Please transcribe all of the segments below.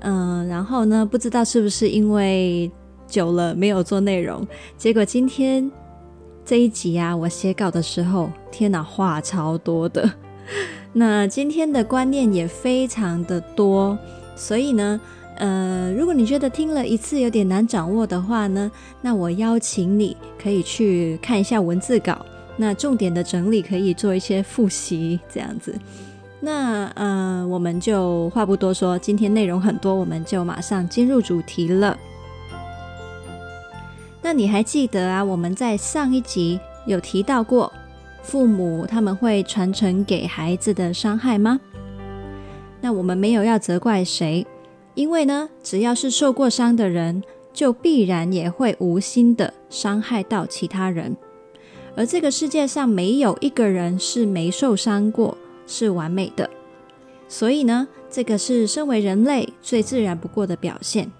嗯，然后呢，不知道是不是因为久了没有做内容，结果今天这一集啊，我写稿的时候，天哪，话超多的。那今天的观念也非常的多，所以呢，呃，如果你觉得听了一次有点难掌握的话呢，那我邀请你可以去看一下文字稿，那重点的整理可以做一些复习，这样子。那呃，我们就话不多说，今天内容很多，我们就马上进入主题了。那你还记得啊？我们在上一集有提到过，父母他们会传承给孩子的伤害吗？那我们没有要责怪谁，因为呢，只要是受过伤的人，就必然也会无心的伤害到其他人。而这个世界上没有一个人是没受伤过。是完美的，所以呢，这个是身为人类最自然不过的表现。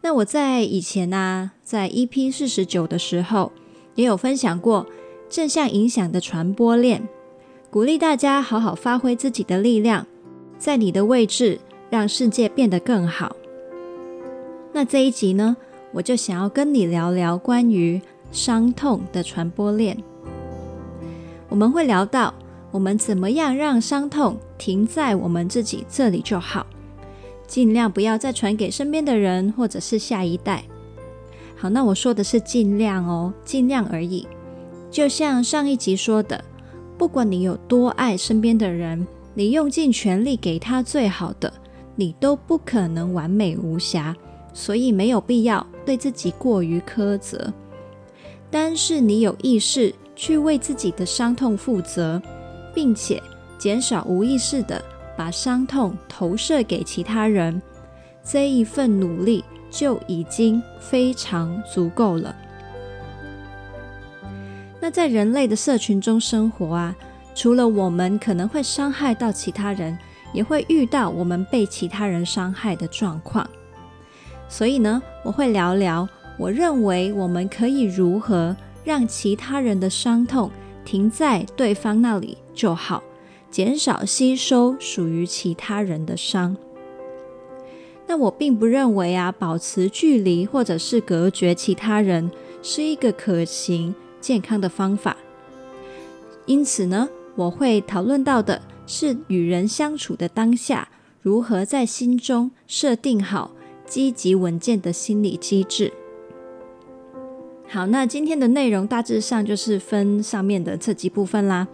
那我在以前呢、啊，在 EP 四十九的时候，也有分享过正向影响的传播链，鼓励大家好好发挥自己的力量，在你的位置让世界变得更好。那这一集呢，我就想要跟你聊聊关于伤痛的传播链，我们会聊到。我们怎么样让伤痛停在我们自己这里就好，尽量不要再传给身边的人或者是下一代。好，那我说的是尽量哦，尽量而已。就像上一集说的，不管你有多爱身边的人，你用尽全力给他最好的，你都不可能完美无瑕，所以没有必要对自己过于苛责。但是你有意识去为自己的伤痛负责。并且减少无意识的把伤痛投射给其他人，这一份努力就已经非常足够了。那在人类的社群中生活啊，除了我们可能会伤害到其他人，也会遇到我们被其他人伤害的状况。所以呢，我会聊聊，我认为我们可以如何让其他人的伤痛停在对方那里就好，减少吸收属于其他人的伤。那我并不认为啊，保持距离或者是隔绝其他人是一个可行健康的方法。因此呢，我会讨论到的是与人相处的当下，如何在心中设定好积极稳健的心理机制。好，那今天的内容大致上就是分上面的这几部分啦。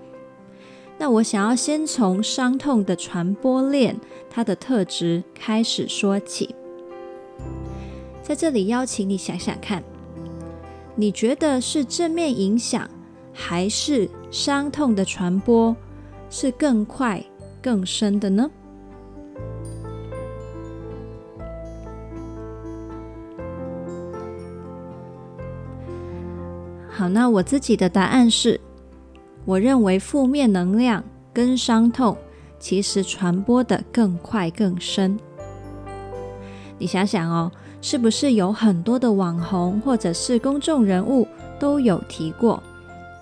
那我想要先从伤痛的传播链，它的特质开始说起。在这里邀请你想想看，你觉得是正面影响，还是伤痛的传播是更快更深的呢？好，那我自己的答案是，我认为负面能量跟伤痛其实传播得更快更深。你想想哦，是不是有很多的网红或者是公众人物都有提过，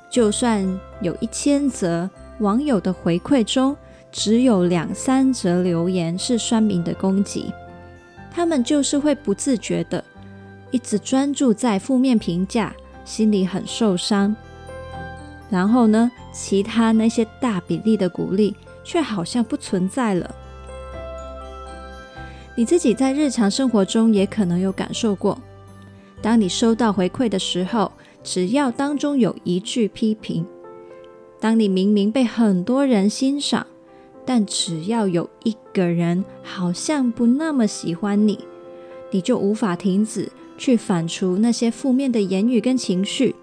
就算有一千则网友的回馈中，只有两三则留言是酸民的攻击，他们就是会不自觉的一直专注在负面评价。心里很受伤，然后呢，其他那些大比例的鼓励却好像不存在了。你自己在日常生活中也可能有感受过，当你收到回馈的时候，只要当中有一句批评，当你明明被很多人欣赏，但只要有一个人好像不那么喜欢你，你就无法停止。去反刍那些负面的言语跟情绪，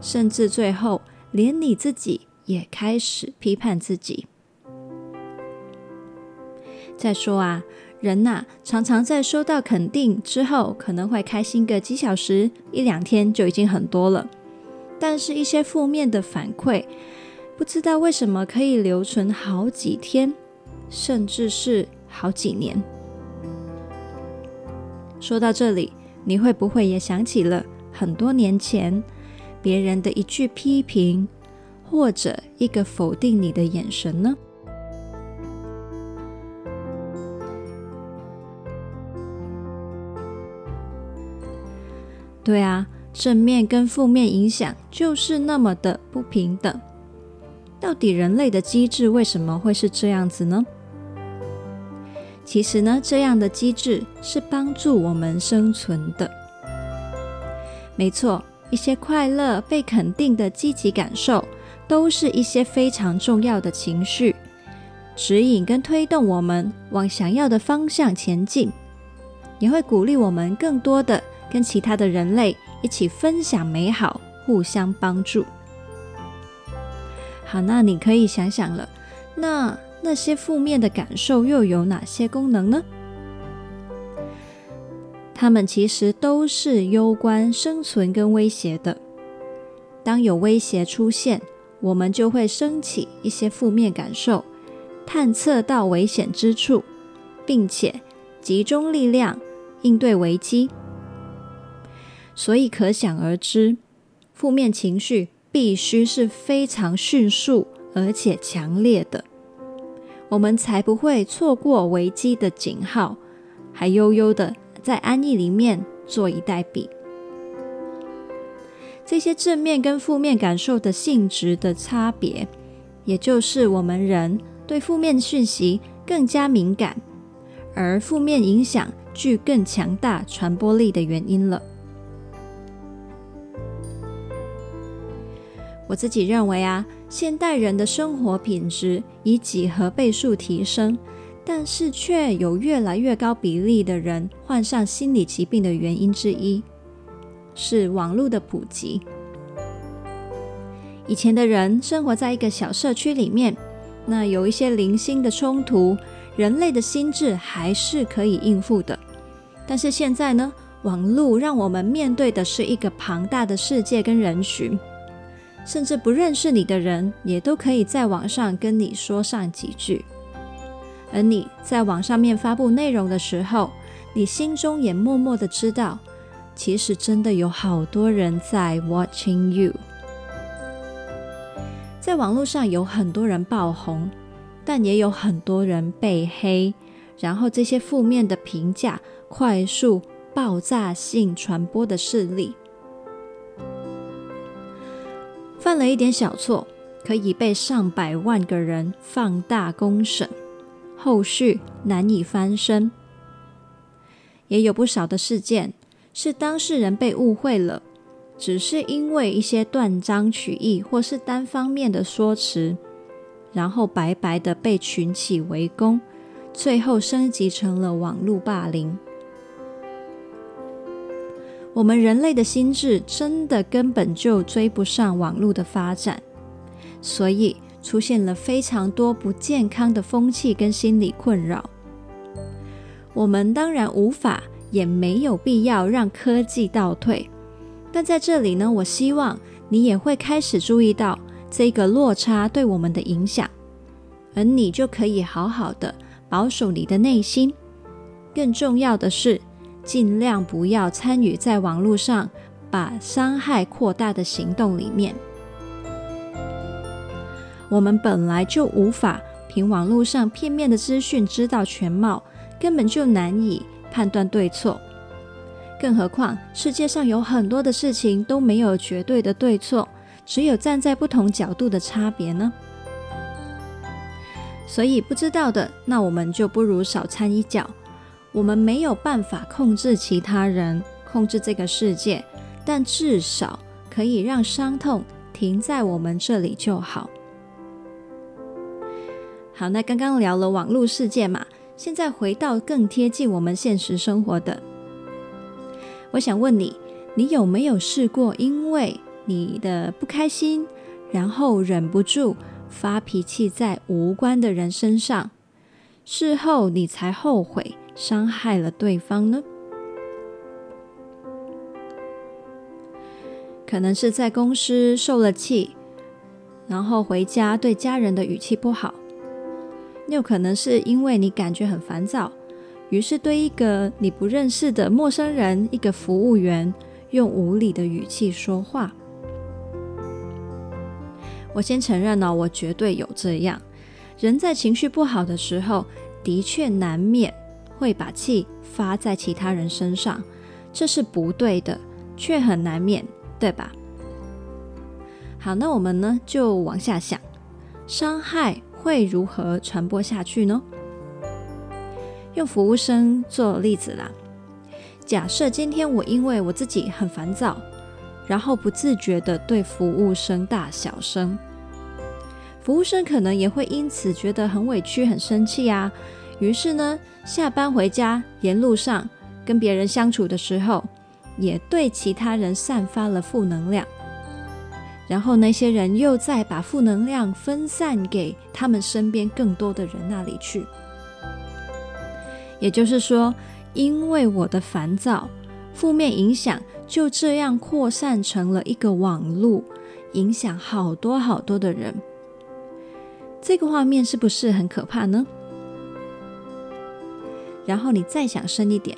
甚至最后连你自己也开始批判自己。再说啊，人呐，常常在收到肯定之后，可能会开心个几小时、一两天就已经很多了。但是，一些负面的反馈，不知道为什么可以留存好几天，甚至是好几年。说到这里，你会不会也想起了很多年前别人的一句批评，或者一个否定你的眼神呢？对啊，正面跟负面影响就是那么的不平等。到底人类的机制为什么会是这样子呢？其实呢，这样的机制是帮助我们生存的。没错，一些快乐、被肯定的积极感受，都是一些非常重要的情绪，指引跟推动我们往想要的方向前进，也会鼓励我们更多的。跟其他的人类一起分享美好，互相帮助。好，那你可以想想了，那那些负面的感受又有哪些功能呢？它们其实都是攸关生存跟威胁的。当有威胁出现，我们就会升起一些负面感受，探测到危险之处，并且集中力量应对危机。所以可想而知，负面情绪必须是非常迅速而且强烈的，我们才不会错过危机的警号，还悠悠的在安逸里面坐以待毙。这些正面跟负面感受的性质的差别，也就是我们人对负面讯息更加敏感，而负面影响具更强大传播力的原因了。我自己认为啊，现代人的生活品质以几何倍数提升，但是却有越来越高比例的人患上心理疾病的原因之一，是网络的普及。以前的人生活在一个小社区里面，那有一些零星的冲突，人类的心智还是可以应付的。但是现在呢，网络让我们面对的是一个庞大的世界跟人群。甚至不认识你的人，也都可以在网上跟你说上几句。而你在网上面发布内容的时候，你心中也默默的知道，其实真的有好多人在 watching you。在网络上有很多人爆红，但也有很多人被黑，然后这些负面的评价快速爆炸性传播的势力。犯了一点小错，可以被上百万个人放大公审，后续难以翻身。也有不少的事件是当事人被误会了，只是因为一些断章取义或是单方面的说辞，然后白白的被群起围攻，最后升级成了网络霸凌。我们人类的心智真的根本就追不上网络的发展，所以出现了非常多不健康的风气跟心理困扰。我们当然无法，也没有必要让科技倒退，但在这里呢，我希望你也会开始注意到这个落差对我们的影响，而你就可以好好的保守你的内心。更重要的是，尽量不要参与在网络上把伤害扩大的行动里面。我们本来就无法凭网络上片面的资讯知道全貌，根本就难以判断对错。更何况世界上有很多的事情都没有绝对的对错，只有站在不同角度的差别呢。所以不知道的，那我们就不如少掺一脚。我们没有办法控制其他人，控制这个世界，但至少可以让伤痛停在我们这里就好。好，那刚刚聊了网络世界嘛，现在回到更贴近我们现实生活的，我想问你，你有没有试过因为你的不开心，然后忍不住发脾气在无关的人身上，事后你才后悔？伤害了对方呢？可能是在公司受了气，然后回家对家人的语气不好；又可能是因为你感觉很烦躁，于是对一个你不认识的陌生人、一个服务员用无理的语气说话。我先承认呢，我绝对有这样。人在情绪不好的时候，的确难免会把气发在其他人身上，这是不对的，却很难免。对吧？好，那我们呢就往下想，伤害会如何传播下去呢？用服务生做例子啦。假设今天我因为我自己很烦躁，然后不自觉地对服务生大小声，服务生可能也会因此觉得很委屈、很生气啊。于是呢，下班回家沿路上跟别人相处的时候，也对其他人散发了负能量，然后那些人又再把负能量分散给他们身边更多的人那里去。也就是说，因为我的烦躁，负面影响就这样扩散成了一个网路，影响好多好多的人。这个画面是不是很可怕呢？然后你再想深一点。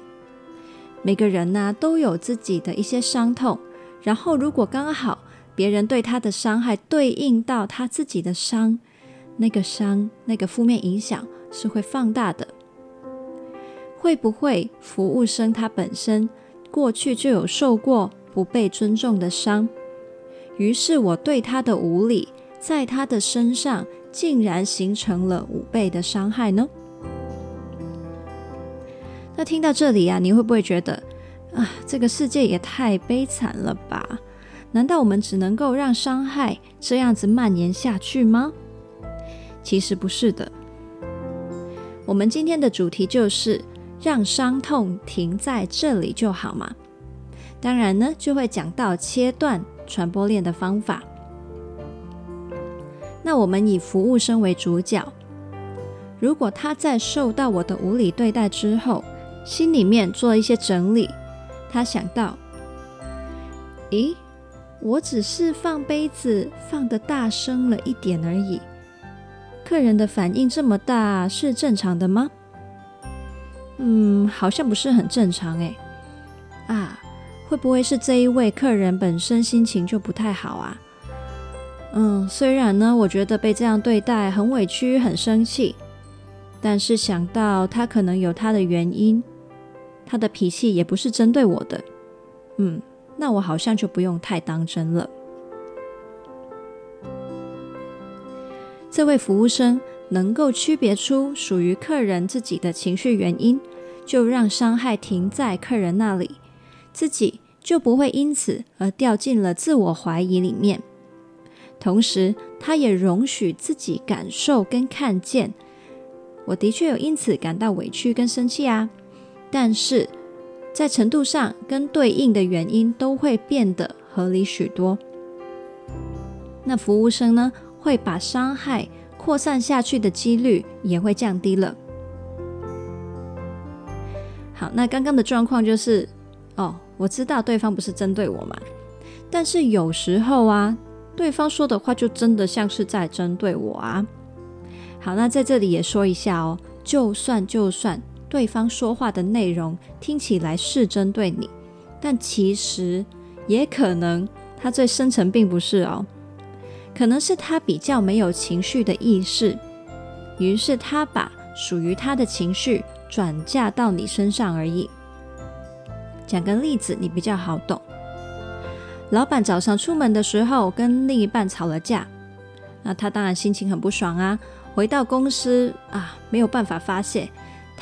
每个人呢、都有自己的一些伤痛，然后如果刚好别人对他的伤害对应到他自己的伤，那个伤那个负面影响是会放大的。会不会服务生他本身过去就有受过不被尊重的伤，于是我对他的无理，在他的身上竟然形成了五倍的伤害呢？那听到这里啊，你会不会觉得啊，这个世界也太悲惨了吧？难道我们只能够让伤害这样子蔓延下去吗？其实不是的。我们今天的主题就是让伤痛停在这里就好嘛。当然呢，就会讲到切断传播链的方法。那我们以服务生为主角，如果他在受到我的无理对待之后，心里面做一些整理，他想到：咦，我只是放杯子放的大声了一点而已，客人的反应这么大是正常的吗？嗯，好像不是很正常诶。啊，会不会是这一位客人本身心情就不太好啊？嗯，虽然呢，我觉得被这样对待很委屈、很生气，但是想到他可能有他的原因。他的脾气也不是针对我的，嗯，那我好像就不用太当真了。这位服务生能够区别出属于客人自己的情绪原因，就让伤害停在客人那里，自己就不会因此而掉进了自我怀疑里面。同时，他也容许自己感受跟看见，我的确有因此感到委屈跟生气啊。但是在程度上跟对应的原因都会变得合理许多。那服务生呢，会把伤害扩散下去的几率也会降低了。好，那刚刚的状况就是，哦，我知道对方不是针对我嘛，但是有时候啊，对方说的话就真的像是在针对我啊。好，那在这里也说一下哦，就算就算。对方说话的内容听起来是针对你，但其实也可能他最深层并不是哦，可能是他比较没有情绪的意识，于是他把属于他的情绪转嫁到你身上而已。讲个例子，你比较好懂。老板早上出门的时候跟另一半吵了架，那他当然心情很不爽啊，回到公司啊，没有办法发泄。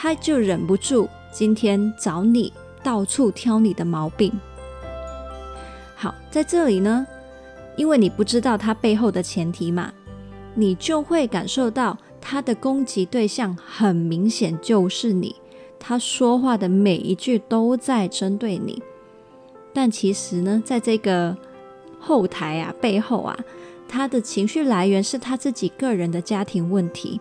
他就忍不住今天找你到处挑你的毛病。好，在这里呢，因为你不知道他背后的前提嘛，你就会感受到他的攻击对象很明显就是你，他说话的每一句都在针对你。但其实呢，在这个后台啊，背后啊，他的情绪来源是他自己个人的家庭问题。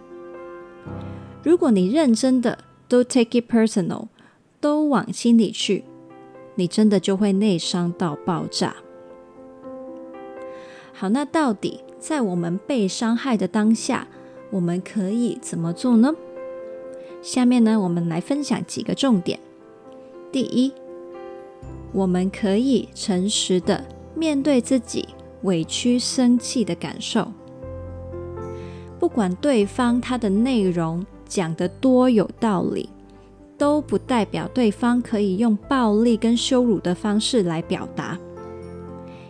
如果你认真的都 take it personal，都往心里去，你真的就会内伤到爆炸。好，那到底在我们被伤害的当下，我们可以怎么做呢？下面呢，我们来分享几个重点。第一，我们可以诚实的面对自己委屈、生气的感受，不管对方他的内容讲得多有道理，都不代表对方可以用暴力跟羞辱的方式来表达。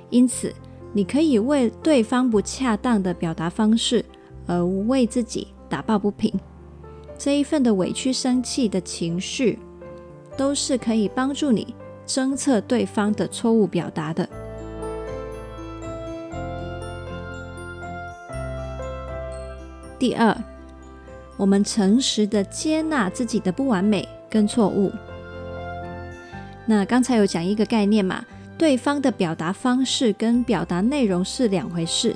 因此，你可以为对方不恰当的表达方式而为自己打抱不平。这一份的委屈、生气的情绪，都是可以帮助你侦测对方的错误表达的。第二，我们诚实的接纳自己的不完美跟错误。那刚才有讲一个概念嘛，对方的表达方式跟表达内容是两回事，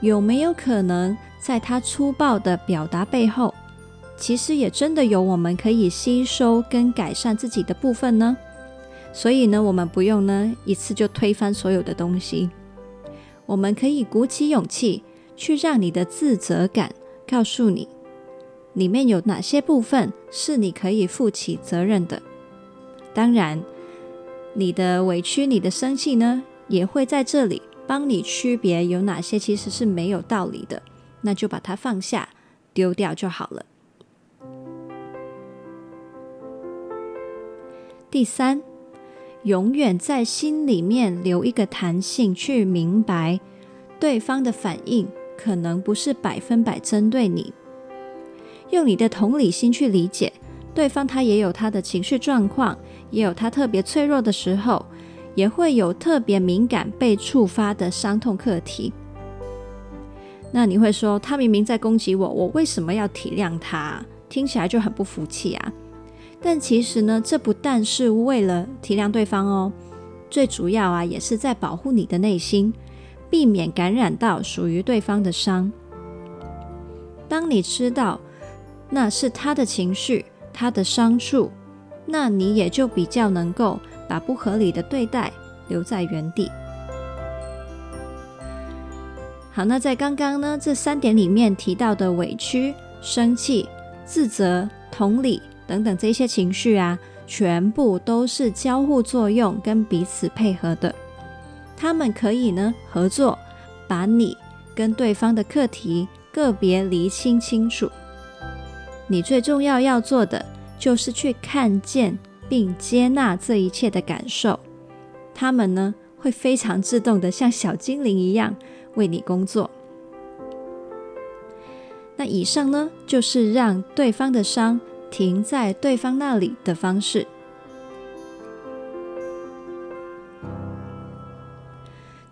有没有可能在他粗暴的表达背后，其实也真的有我们可以吸收跟改善自己的部分呢？所以呢，我们不用呢一次就推翻所有的东西，我们可以鼓起勇气去让你的自责感告诉你，里面有哪些部分是你可以负起责任的。当然，你的委屈、你的生气呢，也会在这里帮你区别有哪些其实是没有道理的，那就把它放下、丢掉就好了。第三，永远在心里面留一个弹性，去明白对方的反应可能不是百分百针对你。用你的同理心去理解对方，他也有他的情绪状况，也有他特别脆弱的时候，也会有特别敏感被触发的伤痛课题。那你会说，他明明在攻击我，我为什么要体谅他？听起来就很不服气啊。但其实呢，这不但是为了体谅对方哦，最主要啊，也是在保护你的内心，避免感染到属于对方的伤。当你知道那是他的情绪，他的伤处，那你也就比较能够把不合理的对待留在原地。好，那在刚刚呢，这三点里面提到的委屈、生气、自责、同理。等等，这些情绪啊，全部都是交互作用跟彼此配合的。他们可以呢合作，把你跟对方的课题个别厘清清楚。你最重要要做的，就是去看见并接纳这一切的感受。他们呢会非常自动的像小精灵一样为你工作。那以上呢，就是让对方的伤。停在对方那里的方式。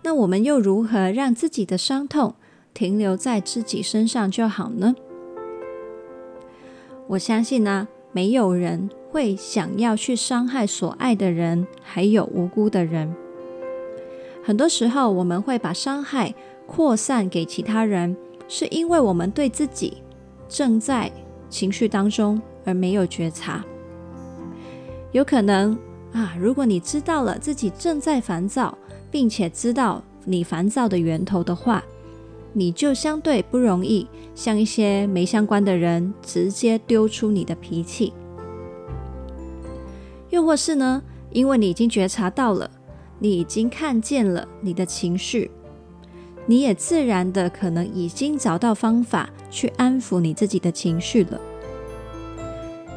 那我们又如何让自己的伤痛停留在自己身上就好呢？我相信呢，没有人会想要去伤害所爱的人，还有无辜的人。很多时候，我们会把伤害扩散给其他人，是因为我们对自己正在情绪当中。而没有觉察，有可能啊，如果你知道了自己正在烦躁，并且知道你烦躁的源头的话，你就相对不容易向一些没相关的人直接丢出你的脾气。又或是呢，因为你已经觉察到了，你已经看见了你的情绪，你也自然的可能已经找到方法去安抚你自己的情绪了。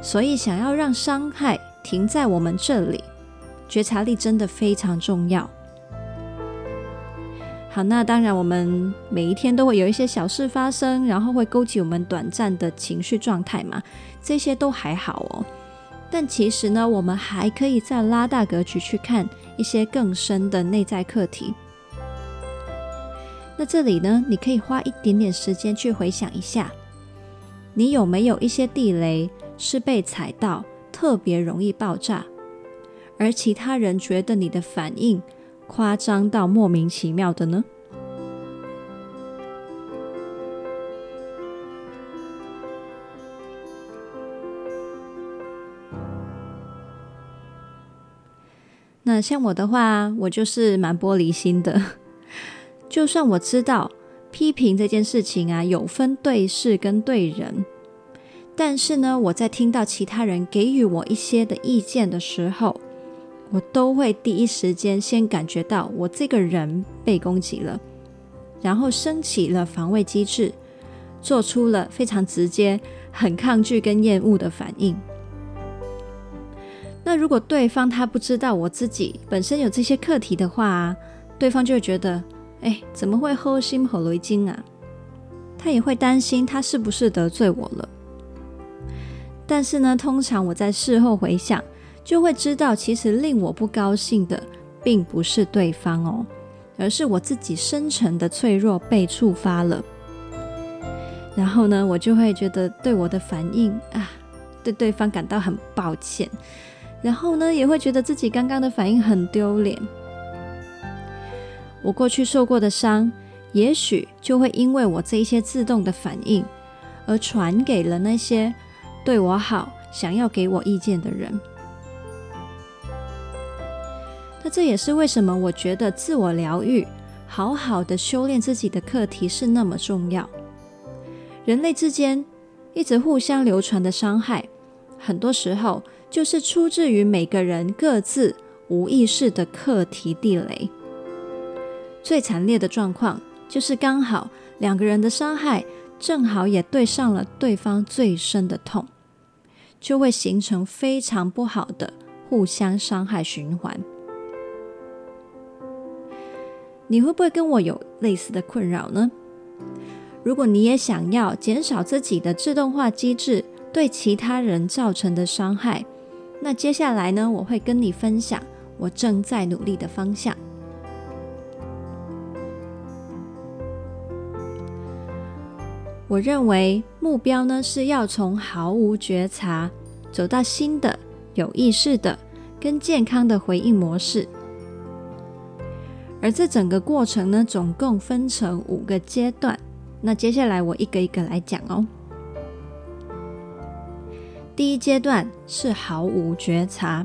所以，想要让伤害停在我们这里，觉察力真的非常重要。好，那当然，我们每一天都会有一些小事发生，然后会勾起我们短暂的情绪状态嘛，这些都还好哦。但其实呢，我们还可以再拉大格局去看一些更深的内在课题。那这里呢，你可以花一点点时间去回想一下，你有没有一些地雷？是被踩到特别容易爆炸，而其他人觉得你的反应夸张到莫名其妙的呢？那像我的话我就是蛮玻璃心的。就算我知道批评这件事情啊有分对事跟对人但是呢我在听到其他人给予我一些的意见的时候我都会第一时间先感觉到我这个人被攻击了，然后升起了防卫机制，做出了非常直接、很抗拒跟厌恶的反应。那如果对方他不知道我自己本身有这些课题的话，对方就会觉得，哎，怎么会好心好雷精啊？他也会担心他是不是得罪我了。但是呢，通常我在事后回想，就会知道，其实令我不高兴的，并不是对方哦，而是我自己深层的脆弱被触发了。然后呢，我就会觉得对我的反应啊，对对方感到很抱歉。然后呢，也会觉得自己刚刚的反应很丢脸。我过去受过的伤，也许就会因为我这一些自动的反应，而传给了那些对我好、想要给我意见的人。这也是为什么我觉得自我疗愈、好好的修炼自己的课题是那么重要。人类之间一直互相流传的伤害，很多时候，就是出自于每个人各自无意识的课题地雷。最惨烈的状况就是刚好两个人的伤害正好也对上了对方最深的痛，就会形成非常不好的互相伤害循环。你会不会跟我有类似的困扰呢？如果你也想要减少自己的自动化机制对其他人造成的伤害，那接下来呢，我会跟你分享我正在努力的方向。我认为目标呢，是要从毫无觉察走到新的有意识的跟健康的回应模式，而这整个过程呢，总共分成五个阶段。那接下来我一个一个来讲哦。第一阶段是毫无觉察，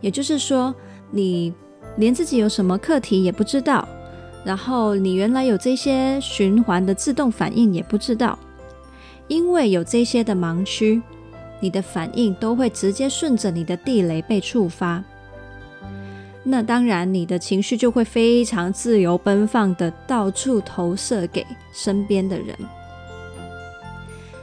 也就是说，你连自己有什么课题也不知道，然后你原来有这些循环的自动反应也不知道，因为有这些的盲区，你的反应都会直接顺着你的地雷被触发，那当然你的情绪就会非常自由奔放的到处投射给身边的人。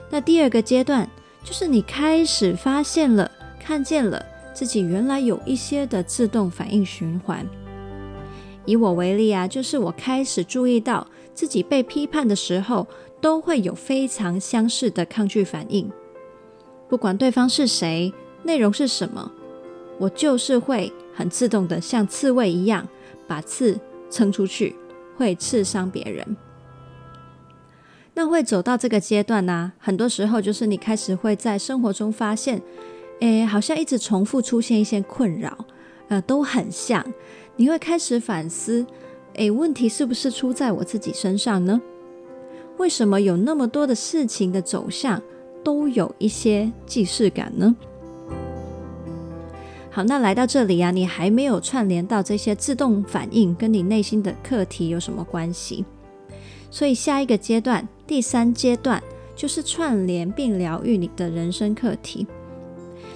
那第二个阶段。就是你开始发现了、看见了自己原来有一些的自动反应循环。以我为例啊，就是我开始注意到自己被批判的时候，都会有非常相似的抗拒反应。不管对方是谁，内容是什么，我就是会很自动的像刺猬一样把刺撑出去，会刺伤别人。那会走到这个阶段呢、很多时候就是你开始会在生活中发现，诶，好像一直重复出现一些困扰，呃，都很像。你会开始反思，诶，问题是不是出在我自己身上呢？为什么有那么多的事情的走向都有一些既视感呢？好，那来到这里啊，你还没有串联到这些自动反应跟你内心的课题有什么关系？所以下一个阶段。第三阶段就是串联并疗愈你的人生课题。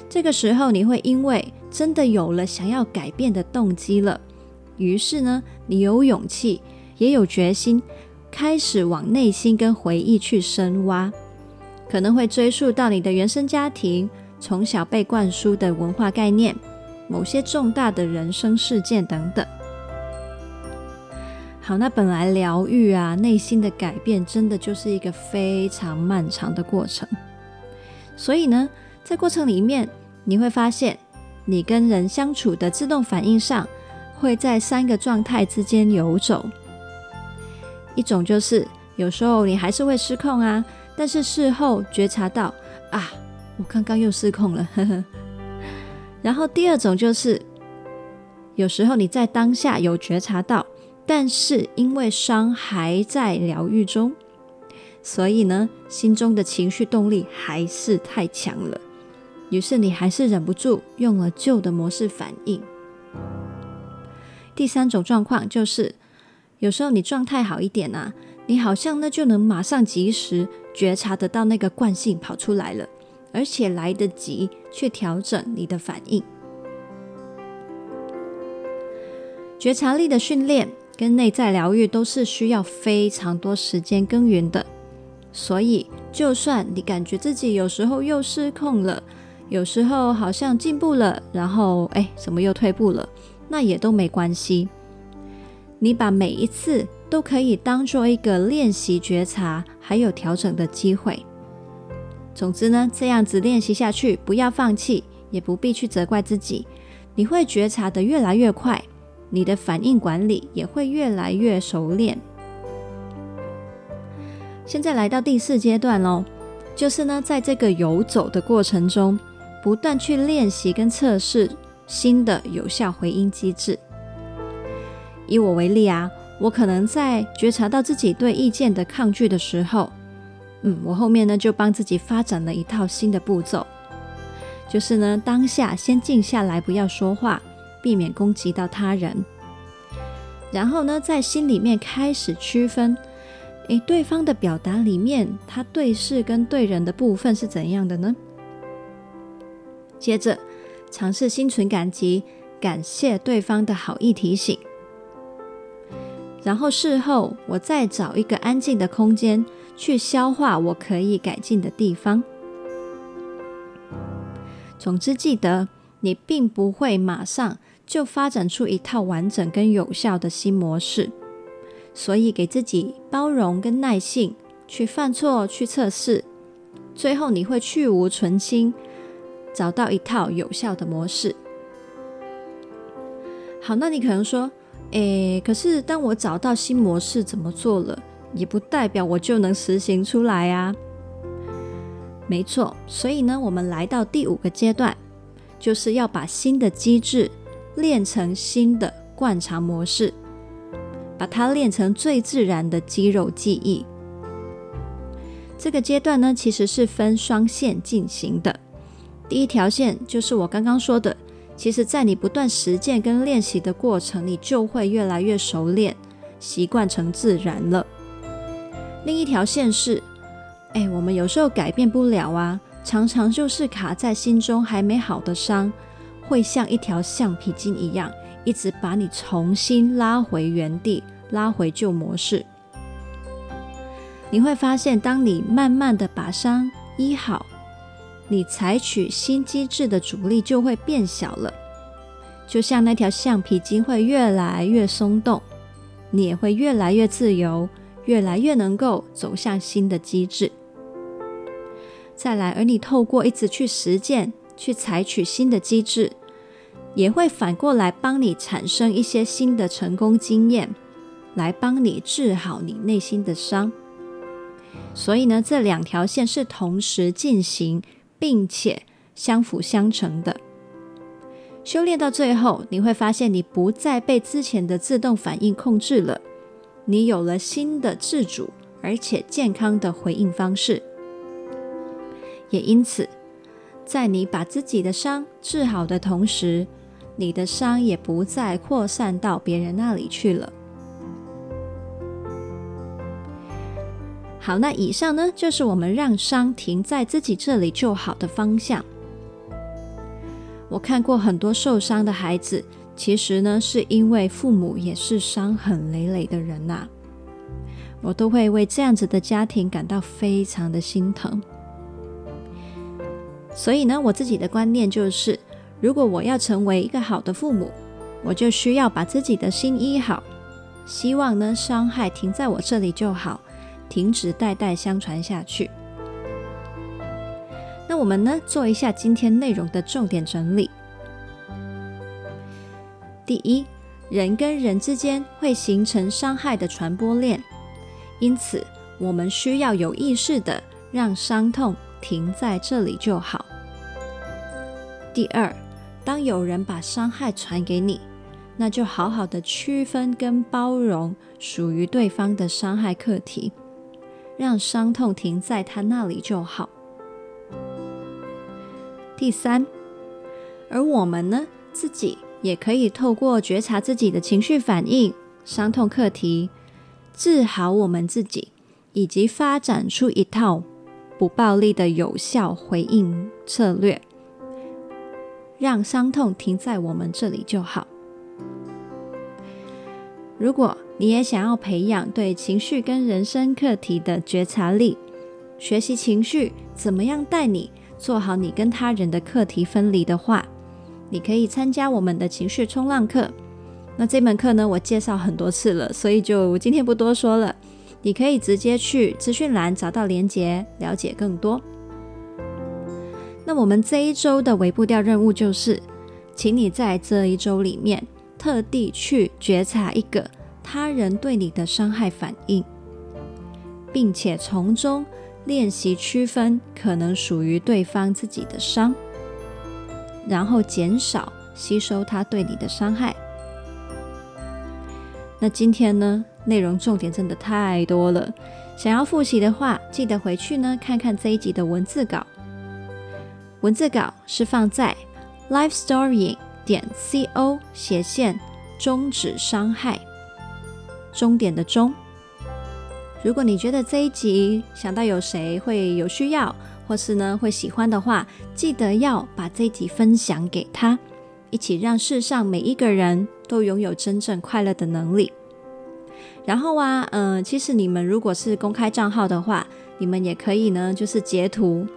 这个时候，你会因为真的有了想要改变的动机了，于是呢，你有勇气，也有决心，开始往内心跟回忆去深挖，可能会追溯到你的原生家庭，从小被灌输的文化概念，某些重大的人生事件等等。好，那本来疗愈啊，内心的改变真的就是一个非常漫长的过程。所以呢，在过程里面，你会发现，你跟人相处的自动反应上，会在三个状态之间游走。一种就是有时候你还是会失控啊，但是事后觉察到啊，我刚刚又失控了，呵呵。然后第二种就是，有时候你在当下有觉察到。但是因为伤还在疗愈中，所以呢，心中的情绪动力还是太强了。于是你还是忍不住用了旧的模式反应。第三种状况就是，有时候你状态好一点啊，你好像呢就能马上及时觉察得到那个惯性跑出来了，而且来得及去调整你的反应。觉察力的训练跟内在疗愈都是需要非常多时间耕耘的，所以就算你感觉自己有时候又失控了，有时候好像进步了，然后哎，怎么又退步了？那也都没关系。你把每一次都可以当做一个练习觉察还有调整的机会。总之呢，这样子练习下去，不要放弃，也不必去责怪自己，你会觉察得越来越快，你的反应管理也会越来越熟练。现在来到第四阶段喽，就是呢，在这个游走的过程中，不断去练习跟测试新的有效回应机制。以我为例啊，我可能在觉察到自己对意见的抗拒的时候，嗯，我后面呢就帮自己发展了一套新的步骤，就是呢，当下先静下来，不要说话，避免攻击到他人。然后呢，在心里面开始区分，诶，对方的表达里面，他对事跟对人的部分是怎样的呢？接着尝试心存感激，感谢对方的好意提醒。然后事后，我再找一个安静的空间去消化我可以改进的地方。总之，记得你并不会马上就发展出一套完整跟有效的新模式，所以给自己包容跟耐性，去犯错，去测试，最后你会去无存心，找到一套有效的模式。好，那你可能说，诶，可是当我找到新模式怎么做了，也不代表我就能实行出来啊。没错，所以呢，我们来到第五个阶段，就是要把新的机制练成新的惯常模式，把它练成最自然的肌肉记忆。这个阶段呢，其实是分双线进行的。第一条线就是我刚刚说的。其实，在你不断实践跟练习的过程，你就会越来越熟练，习惯成自然了。另一条线是，哎，我们有时候改变不了啊，常常就是卡在心中还没好的伤，会像一条橡皮筋一样，一直把你重新拉回原地，拉回旧模式。你会发现，当你慢慢的把伤医好。你采取新机制的阻力就会变小了，就像那条橡皮筋会越来越松动，你也会越来越自由，越来越能够走向新的机制。再来，而你透过一直去实践，去采取新的机制，也会反过来帮你产生一些新的成功经验，来帮你治好你内心的伤。所以呢，这两条线是同时进行。并且相辅相成的修炼到最后，你会发现你不再被之前的自动反应控制了，你有了新的自主而且健康的回应方式。也因此，在你把自己的伤治好的同时，你的伤也不再扩散到别人那里去了。好，那以上呢，就是我们让伤停在自己这里就好的方向。我看过很多受伤的孩子，其实呢，是因为父母也是伤痕累累的人呐。我都会为这样子的家庭感到非常的心疼。所以呢，我自己的观念就是，如果我要成为一个好的父母，我就需要把自己的心医好。希望呢，伤害停在我这里就好。停止代代相传下去。那我们呢，做一下今天内容的重点整理。第一，人跟人之间会形成伤害的传播链，因此我们需要有意识的让伤痛停在这里就好。第二，当有人把伤害传给你，那就好好的区分跟包容属于对方的伤害课题。让伤痛停在他那里就好。第三，而我们呢，自己也可以透过觉察自己的情绪反应、伤痛课题，治好我们自己，以及发展出一套不暴力的有效回应策略，让伤痛停在我们这里就好。如果你也想要培养对情绪跟人生课题的觉察力，学习情绪怎么样带你做好你跟他人的课题分离的话，你可以参加我们的情绪冲浪课。那这门课呢，我介绍很多次了，所以就今天不多说了。你可以直接去资讯栏找到连结，了解更多。那我们这一周的微步调任务就是，请你在这一周里面。特地去觉察一个他人对你的伤害反应，并且从中练习区分可能属于对方自己的伤，然后减少吸收他对你的伤害。那今天呢，内容重点真的太多了，想要复习的话，记得回去呢看看这一集的文字稿。文字稿是放在 lifestory。点 co 斜线终止伤害，终点的终。如果你觉得这一集想到有谁会有需要，或是呢会喜欢的话，记得要把这集分享给他，一起让世上每一个人都拥有真正快乐的能力。然后啊，嗯、其实你们如果是公开账号的话，你们也可以呢，就是截图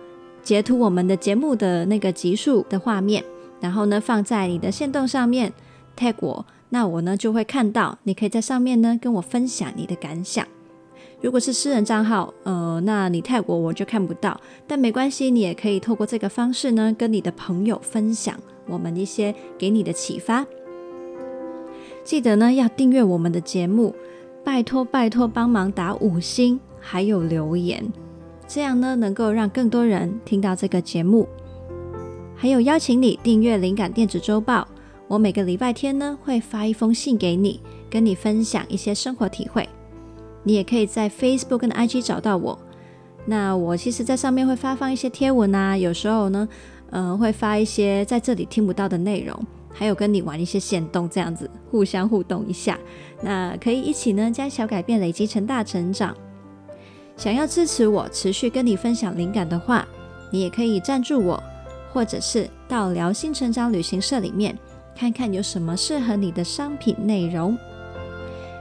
截图我们的节目的那个集数的画面。然后呢，放在你的线动上面 tag 我，那我呢就会看到。你可以在上面呢跟我分享你的感想。如果是私人账号，呃，那你泰国我就看不到。但没关系，你也可以透过这个方式呢跟你的朋友分享我们一些给你的启发。记得呢要订阅我们的节目，拜托拜托帮忙打五星还有留言，这样呢能够让更多人听到这个节目。还有邀请你订阅灵感电子周报，我每个礼拜天呢会发一封信给你，跟你分享一些生活体会。你也可以在 Facebook 跟 IG 找到我。那我其实在上面会发放一些贴文啊，有时候呢，嗯、呃，会发一些在这里听不到的内容，还有跟你玩一些线动，这样子互相互动一下。那可以一起呢将小改变累积成大成长。想要支持我持续跟你分享灵感的话，你也可以赞助我。或者是到疗心成长旅行社里面看看有什么适合你的商品内容。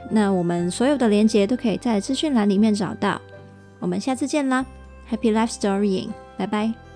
那我们所有的连接都可以在资讯栏里面找到。我们下次见啦，Happy Life Storying，拜拜。